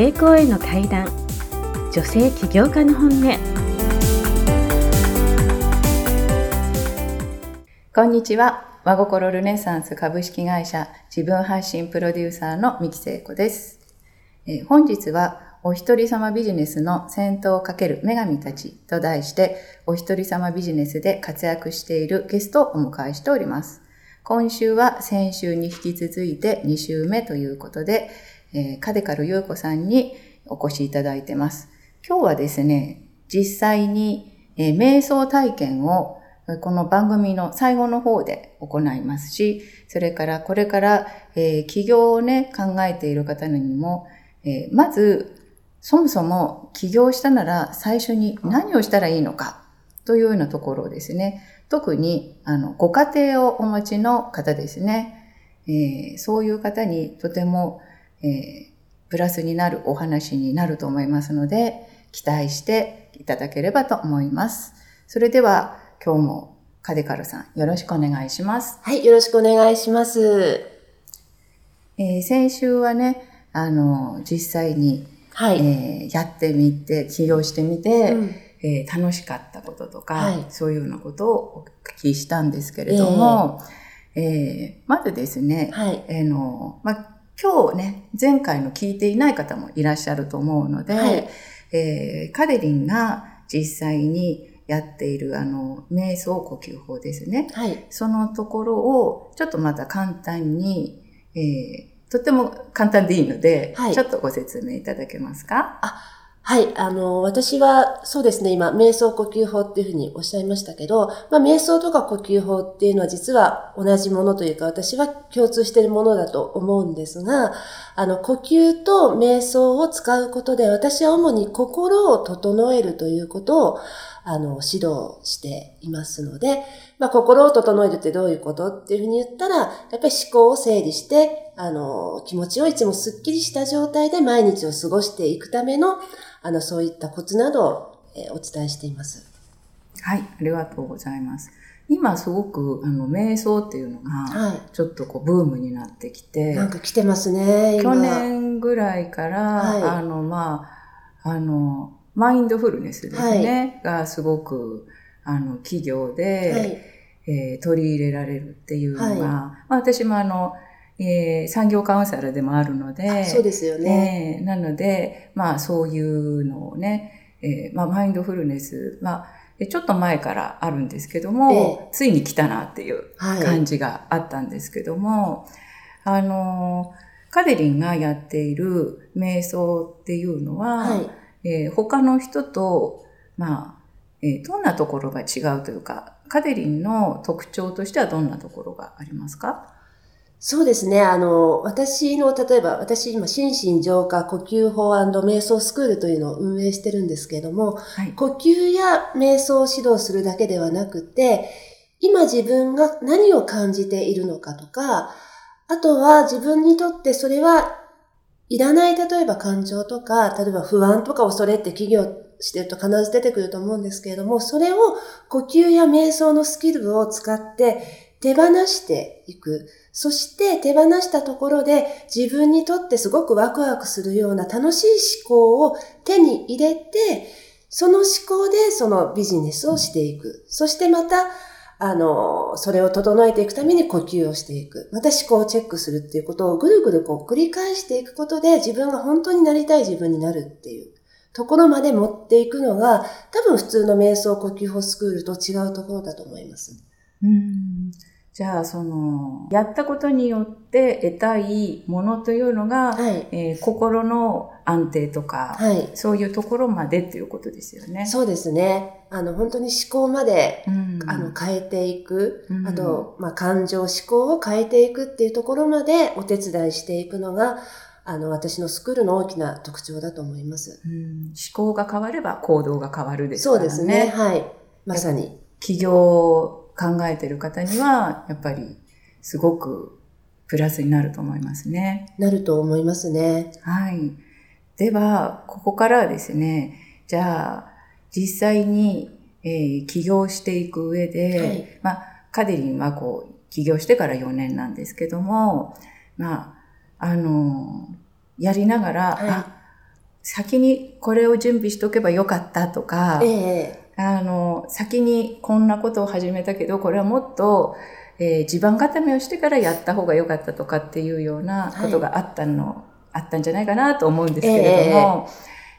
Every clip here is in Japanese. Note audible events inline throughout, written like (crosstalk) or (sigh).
成功への階段女性起業家の本音。こんにちは。和心ルネサンス株式会社自分発信プロデューサーの三木聖子です、えー、本日はお一人様ビジネスの先頭をかける女神たちと題して、お一人様ビジネスで活躍しているゲストをお迎えしております。今週は先週に引き続いて2週目ということで、えー、カデカル優子さんにお越しいただいてます。今日はですね、実際に、えー、瞑想体験をこの番組の最後の方で行いますし、それからこれから、えー、起業をね、考えている方にも、えー、まずそもそも起業したなら最初に何をしたらいいのかというようなところですね。特に、あの、ご家庭をお持ちの方ですね。えー、そういう方にとても、えー、プラスになるお話になると思いますので、期待していただければと思います。それでは、今日もカデカルさん、よろしくお願いします。はい、よろしくお願いします。えー、先週はね、あの、実際にはい、えー、やってみて、起業してみて、うん、えー、楽しかったこととか、はい、そういうようなことをお聞きしたんですけれども、えー、えー、まずですね、はい、えー、の、まあ、今日ね、前回の聞いていない方もいらっしゃると思うので、はい、えー、カデリンが実際にやっているあの、瞑想呼吸法ですね。はい、そのところを、ちょっとまた簡単に、えー、とっても簡単でいいので、はい、ちょっとご説明いただけますか？あはい。あの、私は、そうですね、今、瞑想呼吸法っていうふうにおっしゃいましたけど、まあ、瞑想とか呼吸法っていうのは実は同じものというか、私は共通しているものだと思うんですが、あの、呼吸と瞑想を使うことで、私は主に心を整えるということを、あの、指導していますので、まあ、心を整えるってどういうことっていうふうに言ったら、やっぱり思考を整理して、あの、気持ちをいつもスッキリした状態で毎日を過ごしていくための、あの、そういったコツなどを、え、お伝えしています。はい、ありがとうございます。今すごく、あの、瞑想っていうのが、ちょっとこう、ブームになってきて、なんか来てますね、去年ぐらいから、はい、あの、まあ、あの、マインドフルネスですね、はい、がすごく、あの、企業で、はい、えー、取り入れられるっていうのが、はい、まあ、私もあの、えー、産業カウンセラーでもあるので、そうですよね。えー、なので、まあそういうのをね、えー、まあマインドフルネス、まあ、ちょっと前からあるんですけども、えー、ついに来たなっていう感じがあったんですけども、はい、あの、カデリンがやっている瞑想っていうのは、はい、えー、他の人と、まあ、えー、どんなところが違うというか、カデリンの特徴としてはどんなところがありますか？そうですね。あの、私の、例えば、私今、心身浄化呼吸法瞑想スクールというのを運営してるんですけれども、はい、呼吸や瞑想を指導するだけではなくて、今自分が何を感じているのかとか、あとは自分にとってそれはいらない例えば感情とか、例えば不安とか恐れって企業してると必ず出てくると思うんですけれども、それを呼吸や瞑想のスキルを使って手放していく。そして手放したところで自分にとってすごくワクワクするような楽しい思考を手に入れて、その思考でそのビジネスをしていく。そしてまた、あの、それを整えていくために呼吸をしていく。また思考をチェックするっていうことをぐるぐるこう繰り返していくことで自分が本当になりたい自分になるっていうところまで持っていくのが多分普通の瞑想呼吸法スクールと違うところだと思います。うんじゃあ、その、やったことによって得たいものというのが、はい、えー、心の安定とか、はい、そういうところまでっていうことですよね。そうですね。あの、本当に思考まで、うん、あの、変えていく、うん、あと、まあ、感情、思考を変えていくっていうところまでお手伝いしていくのが、あの、私のスクールの大きな特徴だと思います。うん、思考が変われば行動が変わるですからね。そうですね。はい。まさに。企業考えてる方には、やっぱりすごくプラスになると思いますね。なると思いますね。はい。では、ここからはですね、じゃあ、実際に、えー、起業していく上で、はい、まあ、カデリンはこう、起業してから4年なんですけども、まあ、あの、やりながら、はい、あ、先にこれを準備しとけばよかったとか、ええ。あの、先にこんなことを始めたけど、これはもっと、えー地盤固めをしてからやった方が良かったとかっていうようなことがあったの、あったんじゃないかなと思うんですけれども、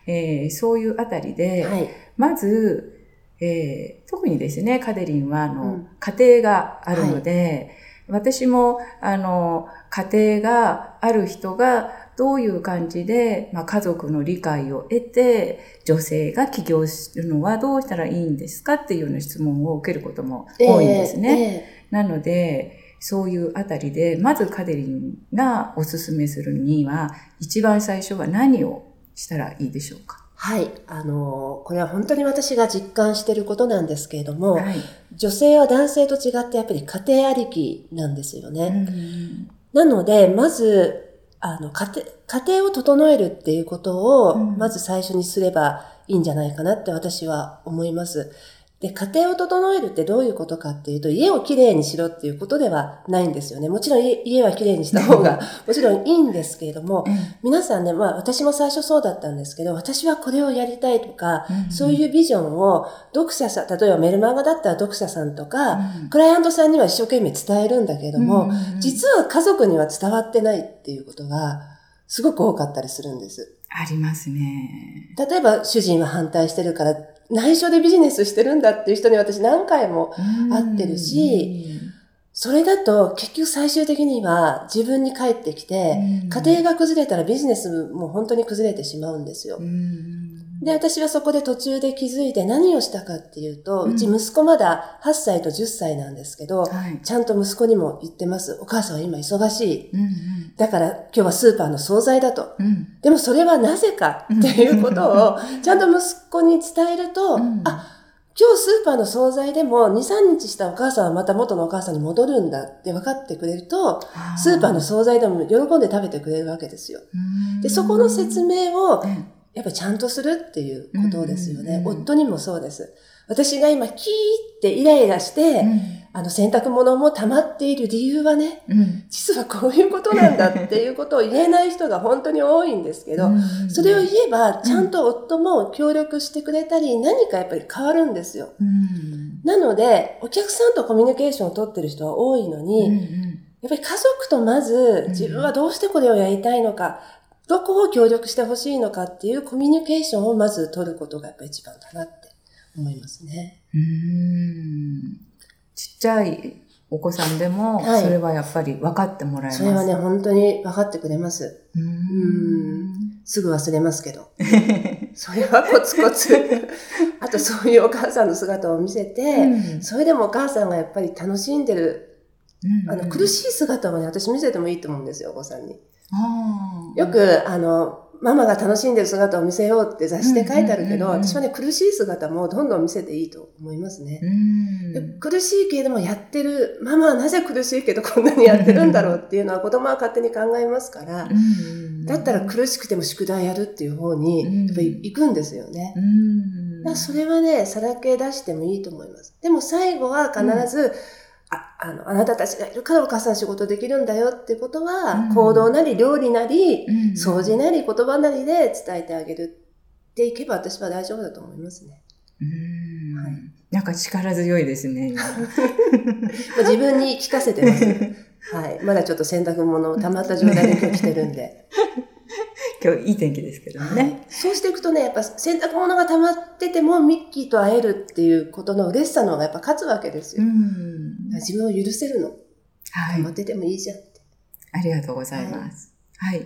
えーそういうあたりで、はい。まず、えー特にですね、カデリンは、あの、うん。家庭があるので、私も、あの、家庭がある人が、どういう感じで、まあ、家族の理解を得て、女性が起業するのはどうしたらいいんですかっていうような質問を受けることも多いんですね。えなので、そういうあたりで、まずカデリンがおすすめするには、一番最初は何をしたらいいでしょうか？はい。あの、これは本当に私が実感していることなんですけれども、はい。女性は男性と違ってやっぱり家庭ありきなんですよね。うんなので、まず、あの、家庭、家庭を整えるっていうことを、うんまず最初にすればいいんじゃないかなって私は思います。で、家庭を整えるってどういうことかっていうと、家をきれいにしろっていうことではないんですよね。もちろん家家はきれいにした方が、もちろんいいんですけれども、皆さんね、まあ私も最初そうだったんですけど、私はこれをやりたいとか、うんそういうビジョンを読者さん、例えばメルマガだったら読者さんとか、うんクライアントさんには一生懸命伝えるんだけれども、実は家族には伝わってないっていうことがすごく多かったりするんです。ありますね。例えば主人は反対してるから内緒でビジネスしてるんだっていう人に私何回も合ってるしそれだと結局最終的には自分に返ってきて、うん。家庭が崩れたらビジネスも本当に崩れてしまうんですよ。うんで、私はそこで途中で気づいて何をしたかっていうと、うんうち息子まだ8歳と10歳なんですけど、はい。ちゃんと息子にも言ってます。お母さんは今忙しい。うんだから今日はスーパーの惣菜だと。うんうんでもそれはなぜかっていうことを (laughs) ちゃんと息子に伝えると、うんあ、今日スーパーの惣菜でも2、3日したお母さんはまた元のお母さんに戻るんだって分かってくれると、スーパーの惣菜でも喜んで食べてくれるわけですよ。で、そこの説明をうんやっぱりちゃんとするっていうことですよね。うんうんうん夫にもそうです。私が今キーってイライラして、あの洗濯物も溜まっている理由はね、うん実はこういうことなんだっていうことを言えない人が本当に多いんですけど、うんそれを言えば、ちゃんと夫も協力してくれたり、何かやっぱり変わるんですよ。うんなので、お客さんとコミュニケーションを取ってる人は多いのうんに、やっぱり家族とまず自分はどうしてこれをやりたいのか、どこを協力してほしいのかっていうコミュニケーションをまず取ることがやっぱり一番だなって思いますね。うんちっちゃいお子さんでも、はいそれはやっぱり分かってもらえます。それはね、本当に分かってくれます。ううんん。すぐ忘れますけど。それはコツコツ。(laughs) あとそういうお母さんの姿を見せて、うんそれでもお母さんがやっぱり楽しんでる、あの苦い。しい姿をね、私見せてもいいと思うんですよ、お子さんに。よく、あの、ママが楽しんでる姿を見せようって雑誌で書いてあるけど、うんうんうんうん。私はね、苦しい姿もどんどん見せていいと思いますね。苦しいけれどもやってる、ママはなぜ苦しいけどこんなにやってるんだろうっていうのは子供は勝手に考えますから、うんだったら苦しくても宿題やるっていう方に、うん。やっぱり行くんですよね。うん。だそれはね、さらけ出してもいいと思います。でも最後は必ず、ああの、あなたたちがいるからお母さん仕事できるんだよってことは、うん行動なり料理なり、うん掃除なり言葉なりで伝えてあげるっていけば私は大丈夫だと思いますね。うんはいなんか力強いですね。(laughs) 自分に聞かせてます。(laughs) はい。まだちょっと洗濯物溜まった状態で今日来てるんで。今日いい天気ですけどもはいね。そうしていくとね、やっぱ洗濯物が溜まっててもミッキーと会えるっていうことの嬉しさの方がやっぱ勝つわけですよ。うん自分を許せるの。はい溜ま。っててもいいじゃんって。ありがとうございます。はい。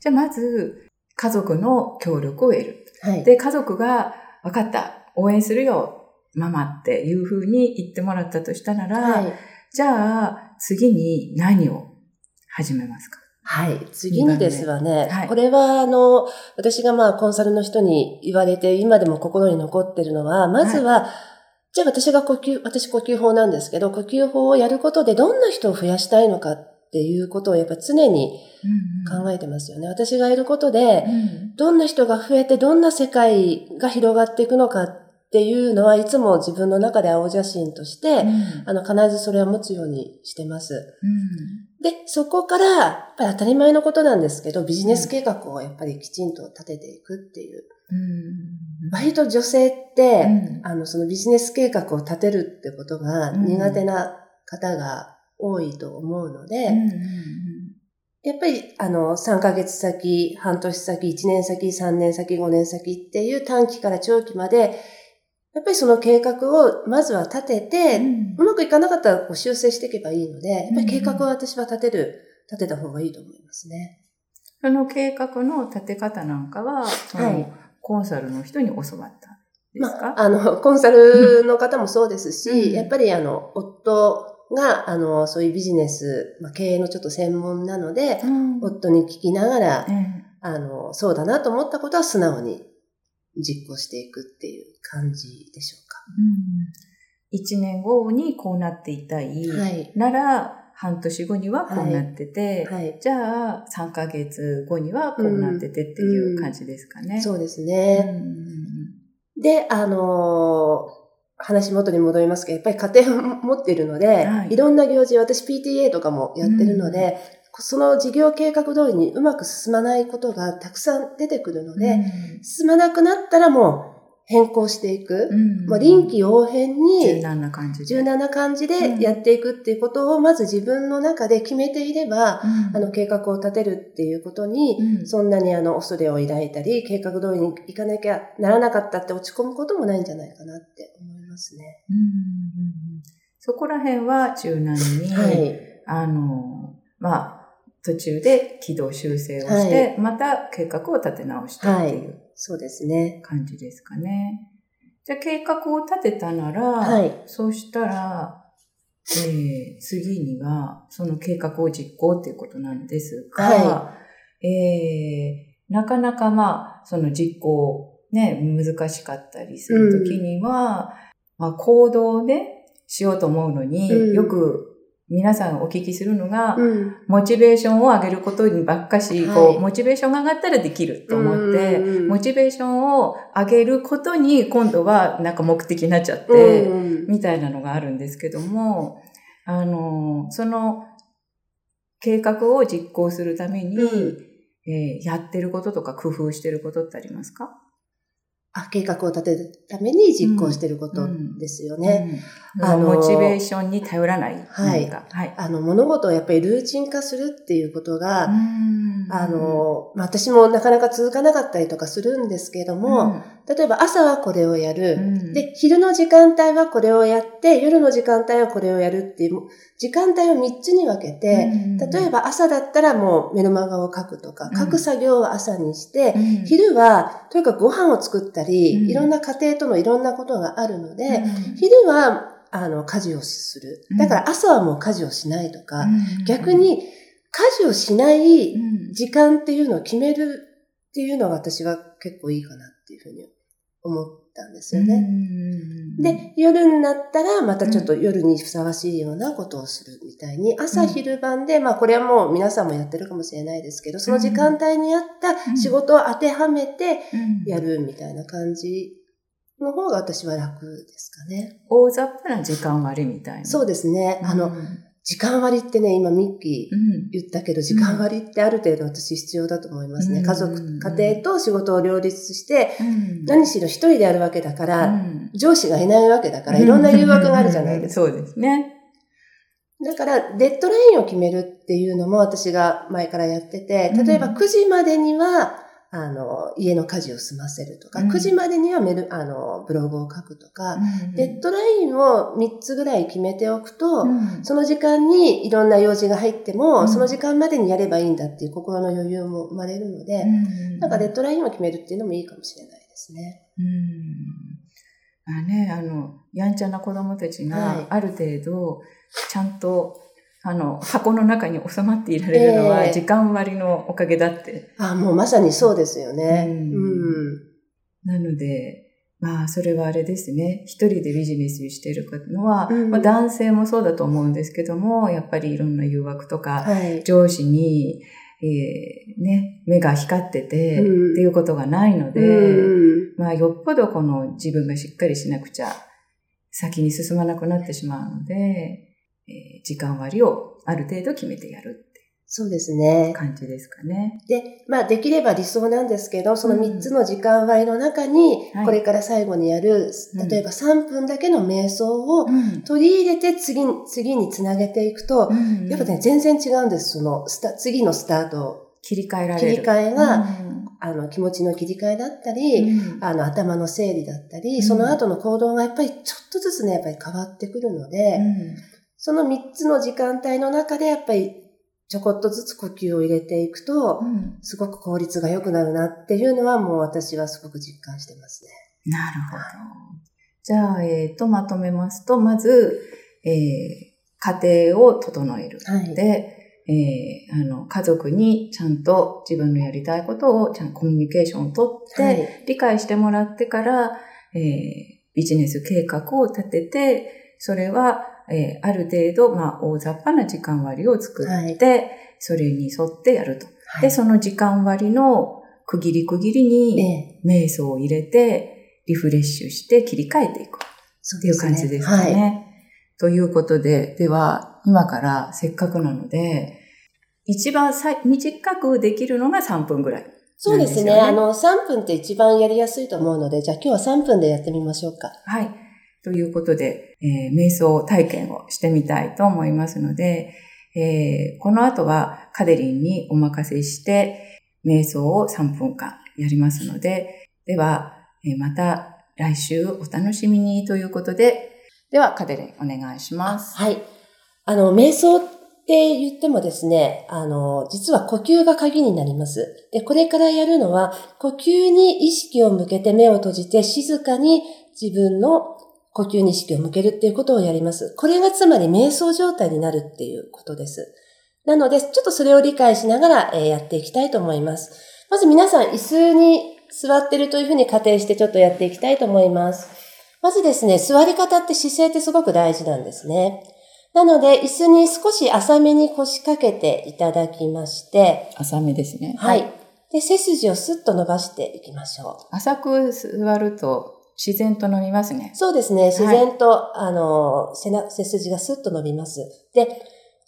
じゃあまず、家族の協力を得る。はい。で、家族が、分かった、応援するよ、ママっていうふうに言ってもらったとしたなら、はい。じゃあ、次に何を始めますか？はい。次にですわね、はい。これはあの、私がまあコンサルの人に言われて、今でも心に残ってるのは、まずは、じゃあ私が呼吸、私呼吸法なんですけど、呼吸法をやることでどんな人を増やしたいのかっていうことをやっぱ常に考えてますよね。私がいることで、うん。どんな人が増えてどんな世界が広がっていくのかっっていうのはいつも自分の中で青写真として、うん、あの、必ずそれを持つようにしてます。うん、で、そこから、やっぱり当たり前のことなんですけど、ビジネス計画をやっぱりきちんと立てていくっていう。うん、割と女性って、あの、そのビジネス計画を立てるってことが苦手な方が多いと思うので、やっぱり、あの、3ヶ月先、半年先、1年先、3年先、5年先っていう短期から長期まで、やっぱりその計画をまずは立てて、うん、うまくいかなかったらこう修正していけばいいので、やっぱり計画を私は立てる、立てた方がいいと思いますね。その計画の立て方なんかは、はい、コンサルの人に教わったですか、まあ、あの、(laughs) コンサルの方もそうですし、うん、やっぱりあの、夫が、あの、そういうビジネス、まあ、経営のちょっと専門なので、うん、夫に聞きながら、うん、あの、そうだなと思ったことは素直に実行していくっていう感じでしょうか。一、うん、年後にこうなっていたい、はい、なら、半年後にはこうなってて、はい。はい、じゃあ3ヶ月後にはこうなっててっていう感じですかね。そうですね。で、あのー話元に戻りますけど、やっぱり家庭を持っているので、はい、いろんな行事、私 PTA とかもやってるので、うん、その事業計画通りにうまく進まないことがたくさん出てくるので、うん、進まなくなったらもう変更していく。うん。まあ、臨機応変に、柔軟な感じで。柔軟な感じでやっていくっていうことを、まず自分の中で決めていれば、うん、あの、計画を立てるっていうことに、うん、そんなにあの、恐れを抱いたり、計画通りに行かなきゃならなかったって落ち込むこともないんじゃないかなって思いますね。うん、そこら辺は柔軟に、はい、あの、まあ、途中で軌道修正をして、はい、また計画を立て直してっていう。はいそうですね。感じですかね。じゃあ計画を立てたなら、はい、そうしたら、えー、次にはその計画を実行っていうことなんですが、はい、えー、なかなかまあ、その実行ね、難しかったりするときには、うん、まあ行動をね、しようと思うのに、うん、よく皆さんお聞きするのが、うん、モチベーションを上げることにばっかし、はい、こう、モチベーションが上がったらできると思って、モチベーションを上げることに今度はなんか目的になっちゃって、みたいなのがあるんですけども、あの、その計画を実行するために、えー、やってることとか工夫してることってありますか？あ計画を立てるために実行していることですよね。うんうん、あの、モチベーションに頼らない。はい。はい。あの、物事をやっぱりルーチン化するっていうことが、あの、まあ、私もなかなか続かなかったりとかするんですけども、例えば朝はこれをやる、で、昼の時間帯はこれをやって、夜の時間帯はこれをやるっていう、時間帯を3つに分けて、例えば朝だったらもうメルマガを書くとか、書く作業を朝にして、昼はとにかくご飯を作ったり、いろんな家庭とのいろんなことがあるので、昼はあの、家事をする。だから朝はもう家事をしないとか、逆に家事をしない時間っていうのを決めるっていうのが私は結構いいかなっていうふうに思ったんですよね。で、夜になったらまたちょっと夜にふさわしいようなことをするみたいに、朝昼晩で、まあこれはもう皆さんもやってるかもしれないですけど、その時間帯に合った仕事を当てはめてやるみたいな感じの方が私は楽ですかね。大雑把な時間割みたいな。そうですね。あの、時間割ってね、今ミッキー言ったけど、時間割ってある程度私必要だと思いますね。家族、家庭と仕事を両立して、何しろ一人でやるわけだから、上司がいないわけだから、いろんな誘惑があるじゃないですか。そうですね。だから、デッドラインを決めるっていうのも私が前からやってて、例えば9時までには、あの、家の家事を済ませるとか、うん、9時までにはメル、あの、ブログを書くとか、うん、デッドラインを3つぐらい決めておくと、うん、その時間にいろんな用事が入っても、その時間までにやればいいんだっていう心の余裕も生まれるので、なんかデッドラインを決めるっていうのもいいかもしれないですね。うん。あね、あの、やんちゃな子供たちがある程度、ちゃんとあの、箱の中に収まっていられるのは、時間割のおかげだって。えー、あ、もうまさにそうですよね。うん。うん、なので、まあ、それはあれですね。一人でビジネスしてるのは、うん、まあ、男性もそうだと思うんですけども、やっぱりいろんな誘惑とか、はい、上司に、えー、ね、目が光ってて、うん、っていうことがないので、うん、まあ、よっぽどこの自分がしっかりしなくちゃ、先に進まなくなってしまうので、えー、時間割をある程度決めてやるそうですね。感じですかね。で、まあできれば理想なんですけど、その3つの時間割の中に、これから最後にやる、はい、例えば3分だけの瞑想を取り入れて次に、次につなげていくと、やっぱね、全然違うんです。そのスタ、次のスタート。切り替えられる。切り替えが、うん、あの、気持ちの切り替えだったり、うん、あの、頭の整理だったり、その後の行動がやっぱりちょっとずつね、やっぱり変わってくるので、その3つの時間帯の中でやっぱりちょこっとずつ呼吸を入れていくと、すごく効率が良くなるなっていうのはもう私はすごく実感してますね。なるほど。じゃあ、えっ、ー、と、まとめますと、まず、えー、家庭を整える。はい、で、えー、あの、家族にちゃんと自分のやりたいことをちゃんとコミュニケーションをとって、はい、理解してもらってから、えー、ビジネス計画を立てて、それはえー、ある程度、まあ、大雑把な時間割を作って、はい、それに沿ってやると。はい、で、その時間割の区切り区切りに、瞑想を入れて、リフレッシュして切り替えていく。っていう感じですかね。はい、ということで、では、今からせっかくなので、一番さ短くできるのが3分ぐらい、ね。そうですね。あの、3分って一番やりやすいと思うので、じゃあ今日は3分でやってみましょうか。はい。ということで、えー、瞑想体験をしてみたいと思いますので、えー、この後はカデリンにお任せして、瞑想を3分間やりますので、では、えー、また来週お楽しみにということで、ではカデリンお願いします。はい。あの、瞑想って言ってもですね、あの、実は呼吸が鍵になります。で、これからやるのは、呼吸に意識を向けて目を閉じて静かに自分の呼吸に意識を向けるっていうことをやります。これがつまり瞑想状態になるっていうことです。なので、ちょっとそれを理解しながら、えやっていきたいと思います。まず皆さん椅子に座ってるというふうに仮定してちょっとやっていきたいと思います。まずですね、座り方って姿勢ってすごく大事なんですね。なので、椅子に少し浅めに腰掛けていただきまして。浅めですね。はい。で、背筋をスッと伸ばしていきましょう。浅く座ると自然と伸びますね。そうですね。自然と、はい、あの、背な、背筋がスッと伸びます。で、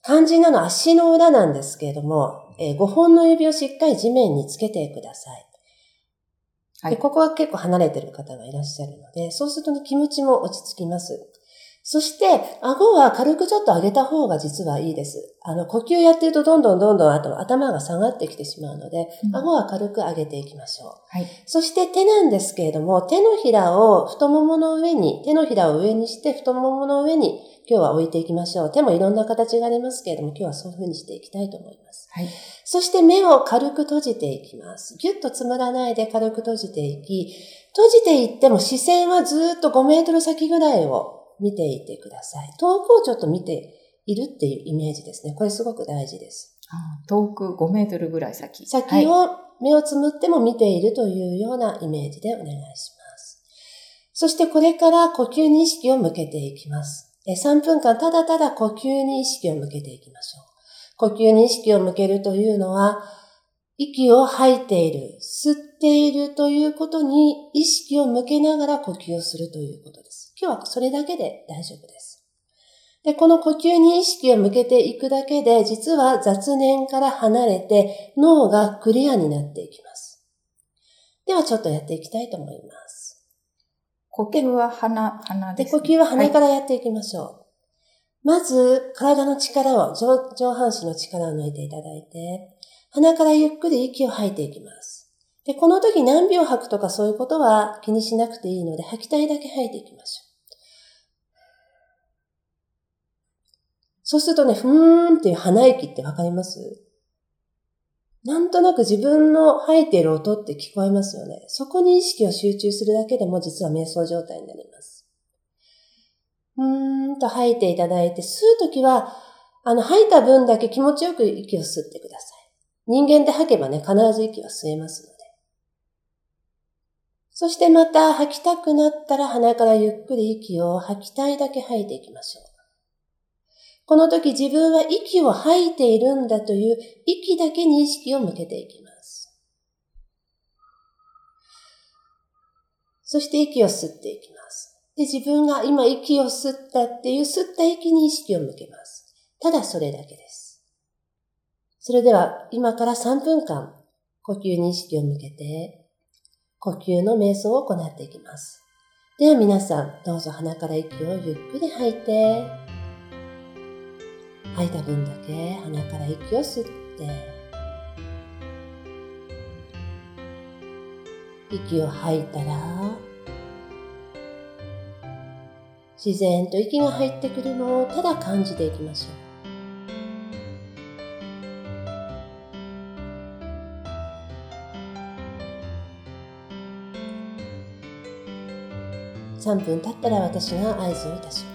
肝心なのは足の裏なんですけれども、えー、5本の指をしっかり地面につけてください。はい、でここは結構離れてる方がいらっしゃるので、そうすると、ね、気持ちも落ち着きます。そして、顎は軽くちょっと上げた方が実はいいです。あの、呼吸やってるとどんどんどんどんあと頭が下がってきてしまうので、うん、顎は軽く上げていきましょう。はい。そして手なんですけれども、手のひらを太ももの上に、手のひらを上にして太ももの上に今日は置いていきましょう。手もいろんな形がありますけれども、今日はそういう風にしていきたいと思います。はい。そして目を軽く閉じていきます。ぎゅっとつむらないで軽く閉じていき、閉じていっても視線はずっと5メートル先ぐらいを見ていてください。遠くをちょっと見ているっていうイメージですね。これすごく大事です。遠く5メートルぐらい先。先を目をつむっても見ているというようなイメージでお願いします。そしてこれから呼吸に意識を向けていきます。3分間ただただ呼吸に意識を向けていきましょう。呼吸に意識を向けるというのは、息を吐いている、吸っているということに意識を向けながら呼吸をするということです。今日はそれだけで大丈夫です。で、この呼吸に意識を向けていくだけで、実は雑念から離れて脳がクリアになっていきます。ではちょっとやっていきたいと思います。呼吸は鼻、鼻です、ね、で、呼吸は鼻からやっていきましょう。はい、まず、体の力を上、上半身の力を抜いていただいて、鼻からゆっくり息を吐いていきます。で、この時何秒吐くとかそういうことは気にしなくていいので、吐きたいだけ吐いていきましょう。そうするとね、ふーんっていう鼻息ってわかります？なんとなく自分の吐いている音って聞こえますよね。そこに意識を集中するだけでも実は瞑想状態になります。うーんと吐いていただいて、吸うときは、あの、吐いた分だけ気持ちよく息を吸ってください。人間で吐けばね、必ず息は吸えます。そしてまた吐きたくなったら鼻からゆっくり息を吐きたいだけ吐いていきましょう。この時自分は息を吐いているんだという息だけに意識を向けていきます。そして息を吸っていきます。で、自分が今息を吸ったっていう吸った息に意識を向けます。ただそれだけです。それでは今から3分間呼吸に意識を向けて呼吸の瞑想を行っていきます。では皆さん、どうぞ鼻から息をゆっくり吐いて、吐いた分だけ鼻から息を吸って、息を吐いたら、自然と息が入ってくるのをただ感じていきましょう。3分経ったら私が合図をいたします。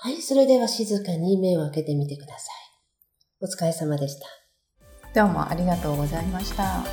はい、それでは静かに目を開けてみてください。お疲れ様でした。どうもありがとうございました。